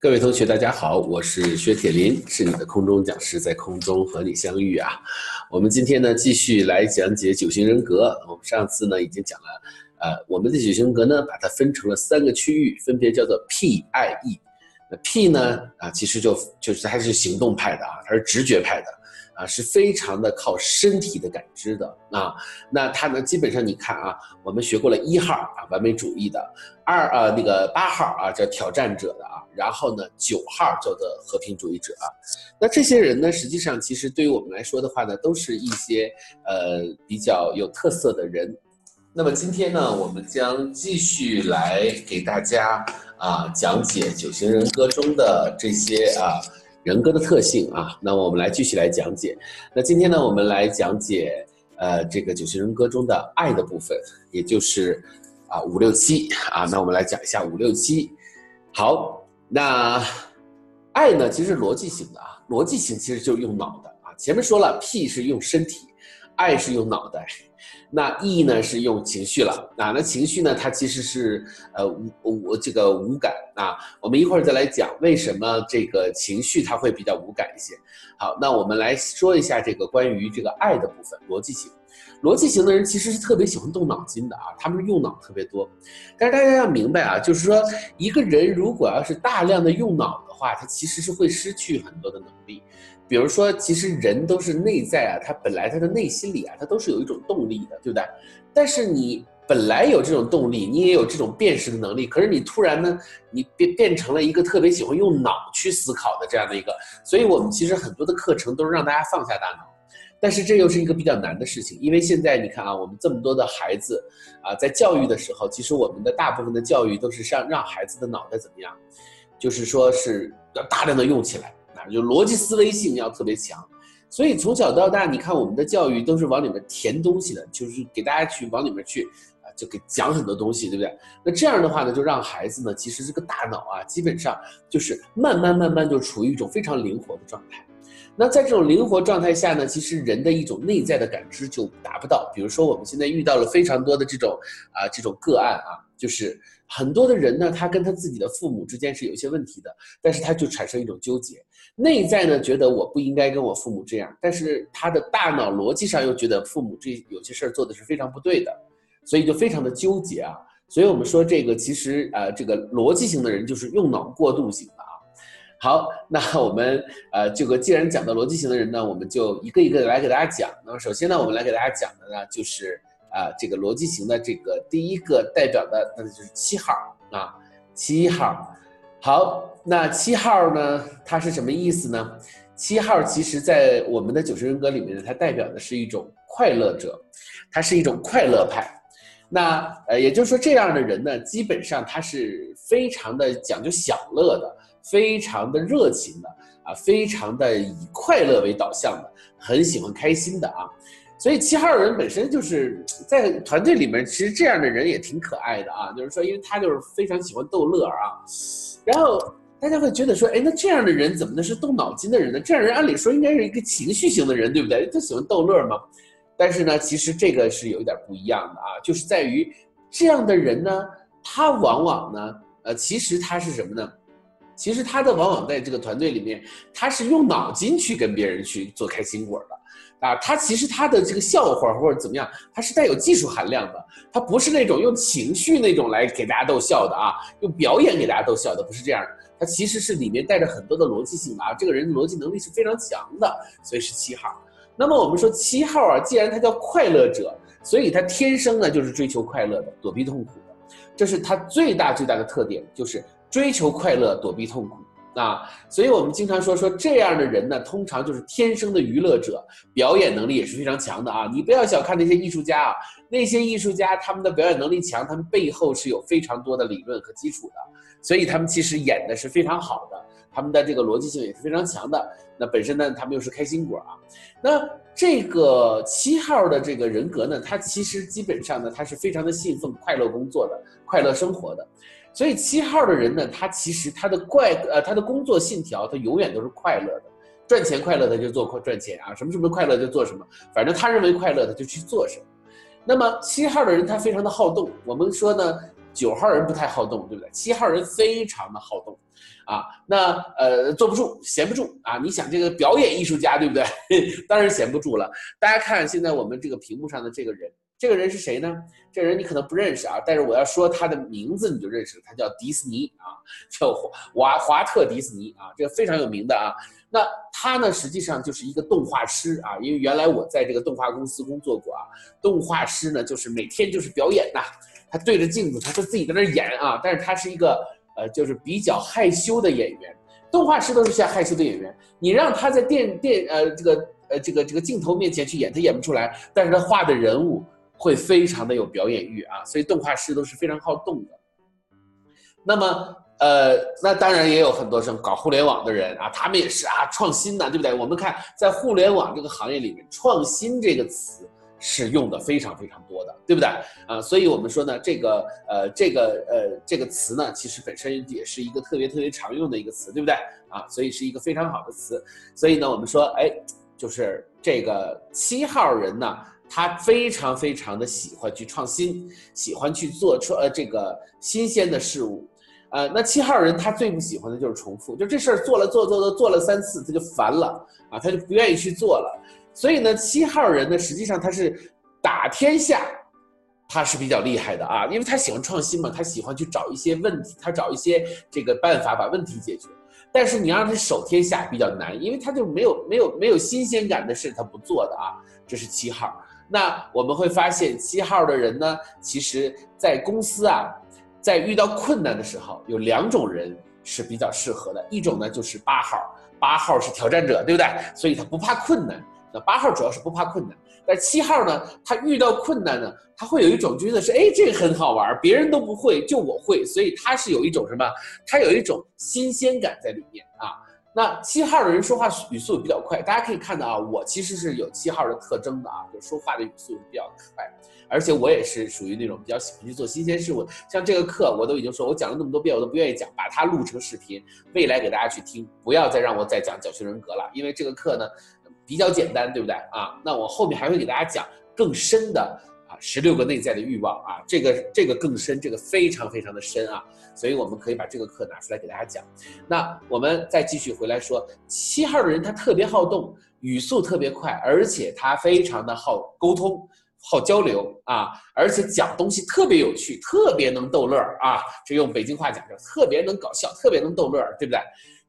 各位同学，大家好，我是薛铁林，是你的空中讲师，在空中和你相遇啊。我们今天呢，继续来讲解九型人格。我们上次呢，已经讲了，呃，我们的九型人格呢，把它分成了三个区域，分别叫做 P、I、E。那 P 呢，啊，其实就就是它是行动派的啊，它是直觉派的。啊，是非常的靠身体的感知的啊。那他呢，基本上你看啊，我们学过了一号啊，完美主义的；二啊，那个八号啊，叫挑战者的啊。然后呢，九号叫做和平主义者啊。那这些人呢，实际上其实对于我们来说的话呢，都是一些呃比较有特色的人。那么今天呢，我们将继续来给大家啊讲解九型人格中的这些啊。人格的特性啊，那我们来继续来讲解。那今天呢，我们来讲解呃这个九型人格中的爱的部分，也就是啊五六七啊。那我们来讲一下五六七。好，那爱呢，其实逻辑型的啊，逻辑型其实就是用脑的啊。前面说了，P 是用身体，爱是用脑袋。那 E 呢是用情绪了啊，那情绪呢，它其实是呃无无这个无感啊。我们一会儿再来讲为什么这个情绪它会比较无感一些。好，那我们来说一下这个关于这个爱的部分，逻辑性。逻辑型的人其实是特别喜欢动脑筋的啊，他们用脑特别多。但是大家要明白啊，就是说一个人如果要是大量的用脑的话，他其实是会失去很多的能力。比如说，其实人都是内在啊，他本来他的内心里啊，他都是有一种动力的，对不对？但是你本来有这种动力，你也有这种辨识的能力，可是你突然呢，你变变成了一个特别喜欢用脑去思考的这样的一个，所以我们其实很多的课程都是让大家放下大脑，但是这又是一个比较难的事情，因为现在你看啊，我们这么多的孩子啊，在教育的时候，其实我们的大部分的教育都是让让孩子的脑袋怎么样，就是说是要大量的用起来啊。就逻辑思维性要特别强，所以从小到大，你看我们的教育都是往里面填东西的，就是给大家去往里面去啊，就给讲很多东西，对不对？那这样的话呢，就让孩子呢，其实这个大脑啊，基本上就是慢慢慢慢就处于一种非常灵活的状态。那在这种灵活状态下呢，其实人的一种内在的感知就达不到。比如说我们现在遇到了非常多的这种啊这种个案啊，就是很多的人呢，他跟他自己的父母之间是有一些问题的，但是他就产生一种纠结。内在呢觉得我不应该跟我父母这样，但是他的大脑逻辑上又觉得父母这有些事儿做的是非常不对的，所以就非常的纠结啊。所以我们说这个其实呃这个逻辑型的人就是用脑过度型的。好，那我们呃这个既然讲到逻辑型的人呢，我们就一个一个来给大家讲。那么首先呢，我们来给大家讲的呢就是啊这个逻辑型的这个第一个代表的那就是七号啊七号。好，那七号呢？它是什么意思呢？七号其实，在我们的九型人格里面呢，它代表的是一种快乐者，它是一种快乐派。那呃，也就是说，这样的人呢，基本上他是非常的讲究享乐的，非常的热情的啊，非常的以快乐为导向的，很喜欢开心的啊。所以七号人本身就是在团队里面，其实这样的人也挺可爱的啊。就是说，因为他就是非常喜欢逗乐啊。然后大家会觉得说，哎，那这样的人怎么能是动脑筋的人呢？这样人按理说应该是一个情绪型的人，对不对？他喜欢逗乐嘛。但是呢，其实这个是有一点不一样的啊，就是在于这样的人呢，他往往呢，呃，其实他是什么呢？其实他的往往在这个团队里面，他是用脑筋去跟别人去做开心果的。啊，他其实他的这个笑话或者怎么样，他是带有技术含量的，他不是那种用情绪那种来给大家逗笑的啊，用表演给大家逗笑的，不是这样的，他其实是里面带着很多的逻辑性的啊，这个人逻辑能力是非常强的，所以是七号。那么我们说七号啊，既然他叫快乐者，所以他天生呢就是追求快乐的，躲避痛苦的，这是他最大最大的特点，就是追求快乐，躲避痛苦。啊，所以我们经常说说这样的人呢，通常就是天生的娱乐者，表演能力也是非常强的啊。你不要小看那些艺术家啊，那些艺术家他们的表演能力强，他们背后是有非常多的理论和基础的，所以他们其实演的是非常好的，他们的这个逻辑性也是非常强的。那本身呢，他们又是开心果啊。那这个七号的这个人格呢，他其实基本上呢，他是非常的信奉快乐工作的，快乐生活的。所以七号的人呢，他其实他的怪呃他的工作信条，他永远都是快乐的，赚钱快乐他就做快赚钱啊，什么什么快乐就做什么，反正他认为快乐他就去做什么。那么七号的人他非常的好动，我们说呢，九号人不太好动，对不对？七号人非常的好动，啊，那呃坐不住，闲不住啊。你想这个表演艺术家，对不对？当然闲不住了。大家看现在我们这个屏幕上的这个人。这个人是谁呢？这人你可能不认识啊，但是我要说他的名字你就认识了，他叫迪士尼啊，叫华华特迪士尼啊，这个非常有名的啊。那他呢，实际上就是一个动画师啊，因为原来我在这个动画公司工作过啊。动画师呢，就是每天就是表演呐，他对着镜子，他说自己在那演啊，但是他是一个呃，就是比较害羞的演员。动画师都是像害羞的演员，你让他在电电呃这个呃这个这个镜头面前去演，他演不出来，但是他画的人物。会非常的有表演欲啊，所以动画师都是非常好动的。那么，呃，那当然也有很多种搞互联网的人啊，他们也是啊，创新的，对不对？我们看在互联网这个行业里面，创新这个词是用的非常非常多的，对不对？啊，所以我们说呢，这个呃，这个呃，这个词呢，其实本身也是一个特别特别常用的一个词，对不对？啊，所以是一个非常好的词。所以呢，我们说，哎，就是这个七号人呢。他非常非常的喜欢去创新，喜欢去做出呃这个新鲜的事物，呃，那七号人他最不喜欢的就是重复，就这事儿做了做做做做了三次他就烦了啊，他就不愿意去做了。所以呢，七号人呢实际上他是打天下，他是比较厉害的啊，因为他喜欢创新嘛，他喜欢去找一些问题，他找一些这个办法把问题解决。但是你让他守天下比较难，因为他就没有没有没有新鲜感的事他不做的啊，这是七号。那我们会发现，七号的人呢，其实，在公司啊，在遇到困难的时候，有两种人是比较适合的。一种呢，就是八号，八号是挑战者，对不对？所以他不怕困难。那八号主要是不怕困难，但七号呢，他遇到困难呢，他会有一种觉得是，哎，这个很好玩，别人都不会，就我会，所以他是有一种什么？他有一种新鲜感在里面啊。那七号的人说话语速比较快，大家可以看到啊，我其实是有七号的特征的啊，就说话的语速比较快，而且我也是属于那种比较喜欢去做新鲜事物。像这个课，我都已经说，我讲了那么多遍，我都不愿意讲，把它录成视频，未来给大家去听，不要再让我再讲角色人格了，因为这个课呢比较简单，对不对啊？那我后面还会给大家讲更深的。啊，十六个内在的欲望啊，这个这个更深，这个非常非常的深啊，所以我们可以把这个课拿出来给大家讲。那我们再继续回来说，七号的人他特别好动，语速特别快，而且他非常的好沟通、好交流啊，而且讲东西特别有趣，特别能逗乐啊，这用北京话讲叫特别能搞笑，特别能逗乐，对不对？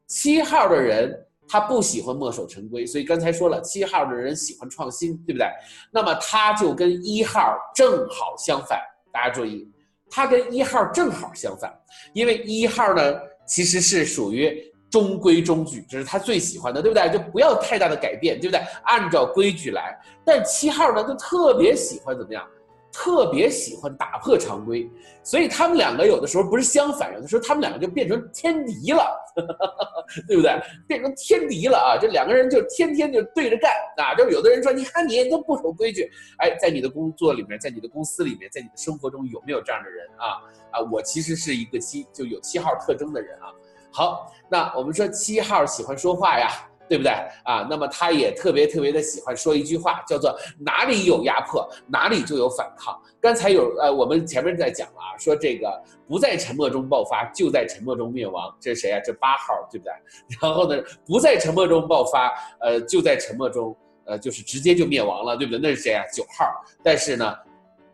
七号的人。他不喜欢墨守成规，所以刚才说了，七号的人喜欢创新，对不对？那么他就跟一号正好相反。大家注意，他跟一号正好相反，因为一号呢其实是属于中规中矩，这是他最喜欢的，对不对？就不要太大的改变，对不对？按照规矩来。但七号呢就特别喜欢怎么样？特别喜欢打破常规，所以他们两个有的时候不是相反，有的时候他们两个就变成天敌了，对不对？变成天敌了啊！这两个人就天天就对着干啊！就有的人说，你看你都不守规矩，哎，在你的工作里面，在你的公司里面，在你的生活中有没有这样的人啊？啊，我其实是一个七就有七号特征的人啊。好，那我们说七号喜欢说话呀。对不对啊？那么他也特别特别的喜欢说一句话，叫做哪里有压迫，哪里就有反抗。刚才有呃，我们前面在讲了啊，说这个不在沉默中爆发，就在沉默中灭亡。这是谁啊？这八号，对不对？然后呢，不在沉默中爆发，呃，就在沉默中，呃，就是直接就灭亡了，对不对？那是谁啊？九号。但是呢，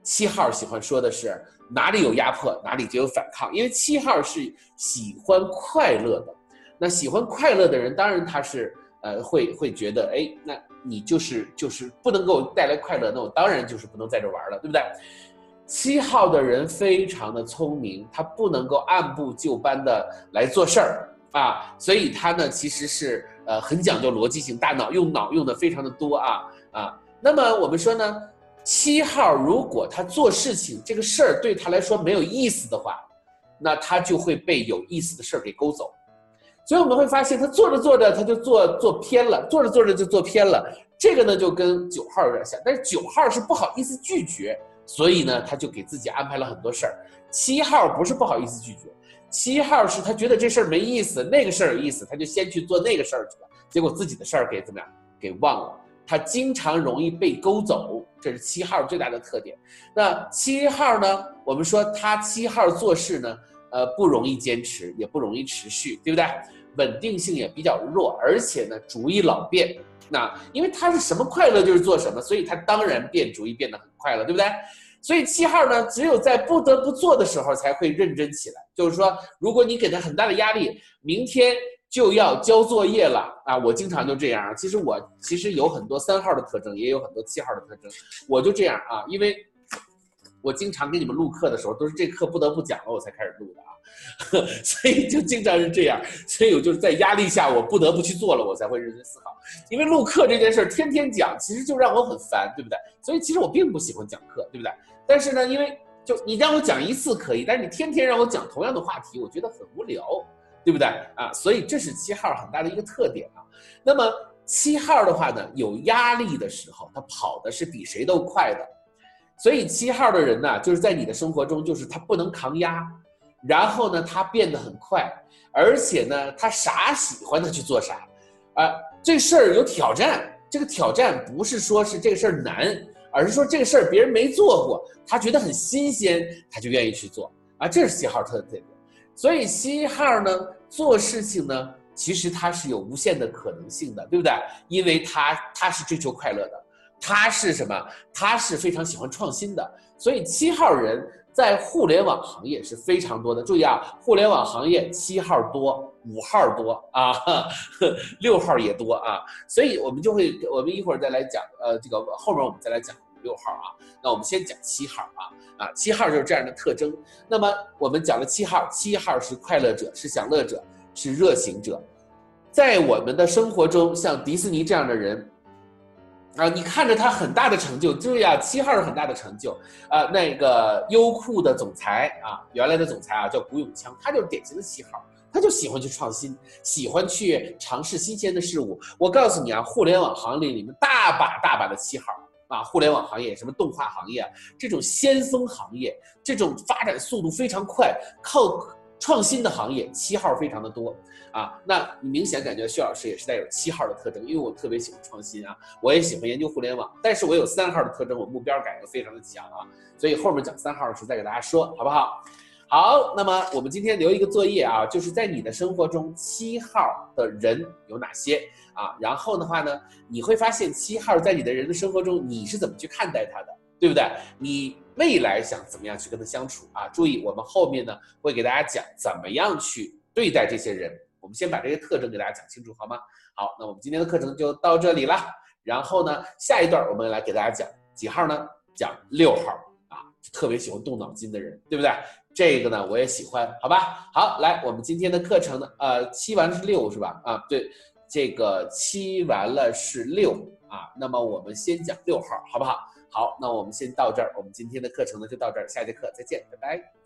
七号喜欢说的是哪里有压迫，哪里就有反抗，因为七号是喜欢快乐的。那喜欢快乐的人，当然他是。呃，会会觉得，哎，那你就是就是不能给我带来快乐，那我当然就是不能在这玩了，对不对？七号的人非常的聪明，他不能够按部就班的来做事儿啊，所以他呢其实是呃很讲究逻辑性，大脑用脑用的非常的多啊啊。那么我们说呢，七号如果他做事情这个事儿对他来说没有意思的话，那他就会被有意思的事儿给勾走。所以我们会发现，他做着做着他就做做偏了，做着做着就做偏了。这个呢就跟九号有点像，但是九号是不好意思拒绝，所以呢他就给自己安排了很多事儿。七号不是不好意思拒绝，七号是他觉得这事儿没意思，那个事儿有意思，他就先去做那个事儿去了，结果自己的事儿给怎么样给忘了。他经常容易被勾走，这是七号最大的特点。那七号呢？我们说他七号做事呢，呃，不容易坚持，也不容易持续，对不对？稳定性也比较弱，而且呢，主意老变。那因为他是什么快乐就是做什么，所以他当然变主意变得很快乐，对不对？所以七号呢，只有在不得不做的时候才会认真起来。就是说，如果你给他很大的压力，明天就要交作业了啊！我经常就这样。其实我其实有很多三号的特征，也有很多七号的特征。我就这样啊，因为我经常给你们录课的时候，都是这课不得不讲了，我才开始录的啊。所以就经常是这样，所以我就是在压力下，我不得不去做了，我才会认真思考。因为录课这件事儿天天讲，其实就让我很烦，对不对？所以其实我并不喜欢讲课，对不对？但是呢，因为就你让我讲一次可以，但是你天天让我讲同样的话题，我觉得很无聊，对不对啊？所以这是七号很大的一个特点啊。那么七号的话呢，有压力的时候，他跑的是比谁都快的。所以七号的人呢，就是在你的生活中，就是他不能扛压。然后呢，他变得很快，而且呢，他啥喜欢他去做啥，啊，这事儿有挑战。这个挑战不是说是这个事儿难，而是说这个事儿别人没做过，他觉得很新鲜，他就愿意去做啊。这是七号特点。所以七号呢，做事情呢，其实他是有无限的可能性的，对不对？因为他他是追求快乐的，他是什么？他是非常喜欢创新的。所以七号人。在互联网行业是非常多的，注意啊，互联网行业七号多，五号多啊，六号也多啊，所以我们就会，我们一会儿再来讲，呃，这个后面我们再来讲六号啊，那我们先讲七号啊，啊，七号就是这样的特征。那么我们讲了七号，七号是快乐者，是享乐者，是热情者，在我们的生活中，像迪士尼这样的人。啊，你看着他很大的成就，注意啊，七号是很大的成就啊。那个优酷的总裁啊，原来的总裁啊叫古永锵，他就是典型的七号，他就喜欢去创新，喜欢去尝试新鲜的事物。我告诉你啊，互联网行业里面大把大把的七号啊，互联网行业什么动画行业这种先锋行业，这种发展速度非常快，靠创新的行业，七号非常的多。啊，那你明显感觉薛老师也是带有七号的特征，因为我特别喜欢创新啊，我也喜欢研究互联网，但是我有三号的特征，我目标感又非常的强啊，所以后面讲三号的时候再给大家说，好不好？好，那么我们今天留一个作业啊，就是在你的生活中七号的人有哪些啊？然后的话呢，你会发现七号在你的人的生活中，你是怎么去看待他的，对不对？你未来想怎么样去跟他相处啊？注意，我们后面呢会给大家讲怎么样去对待这些人。我们先把这些特征给大家讲清楚，好吗？好，那我们今天的课程就到这里了。然后呢，下一段我们来给大家讲几号呢？讲六号啊，特别喜欢动脑筋的人，对不对？这个呢，我也喜欢，好吧？好，来，我们今天的课程呢，呃，七完是六是吧？啊，对，这个七完了是六啊。那么我们先讲六号，好不好？好，那我们先到这儿，我们今天的课程呢就到这儿，下节课再见，拜拜。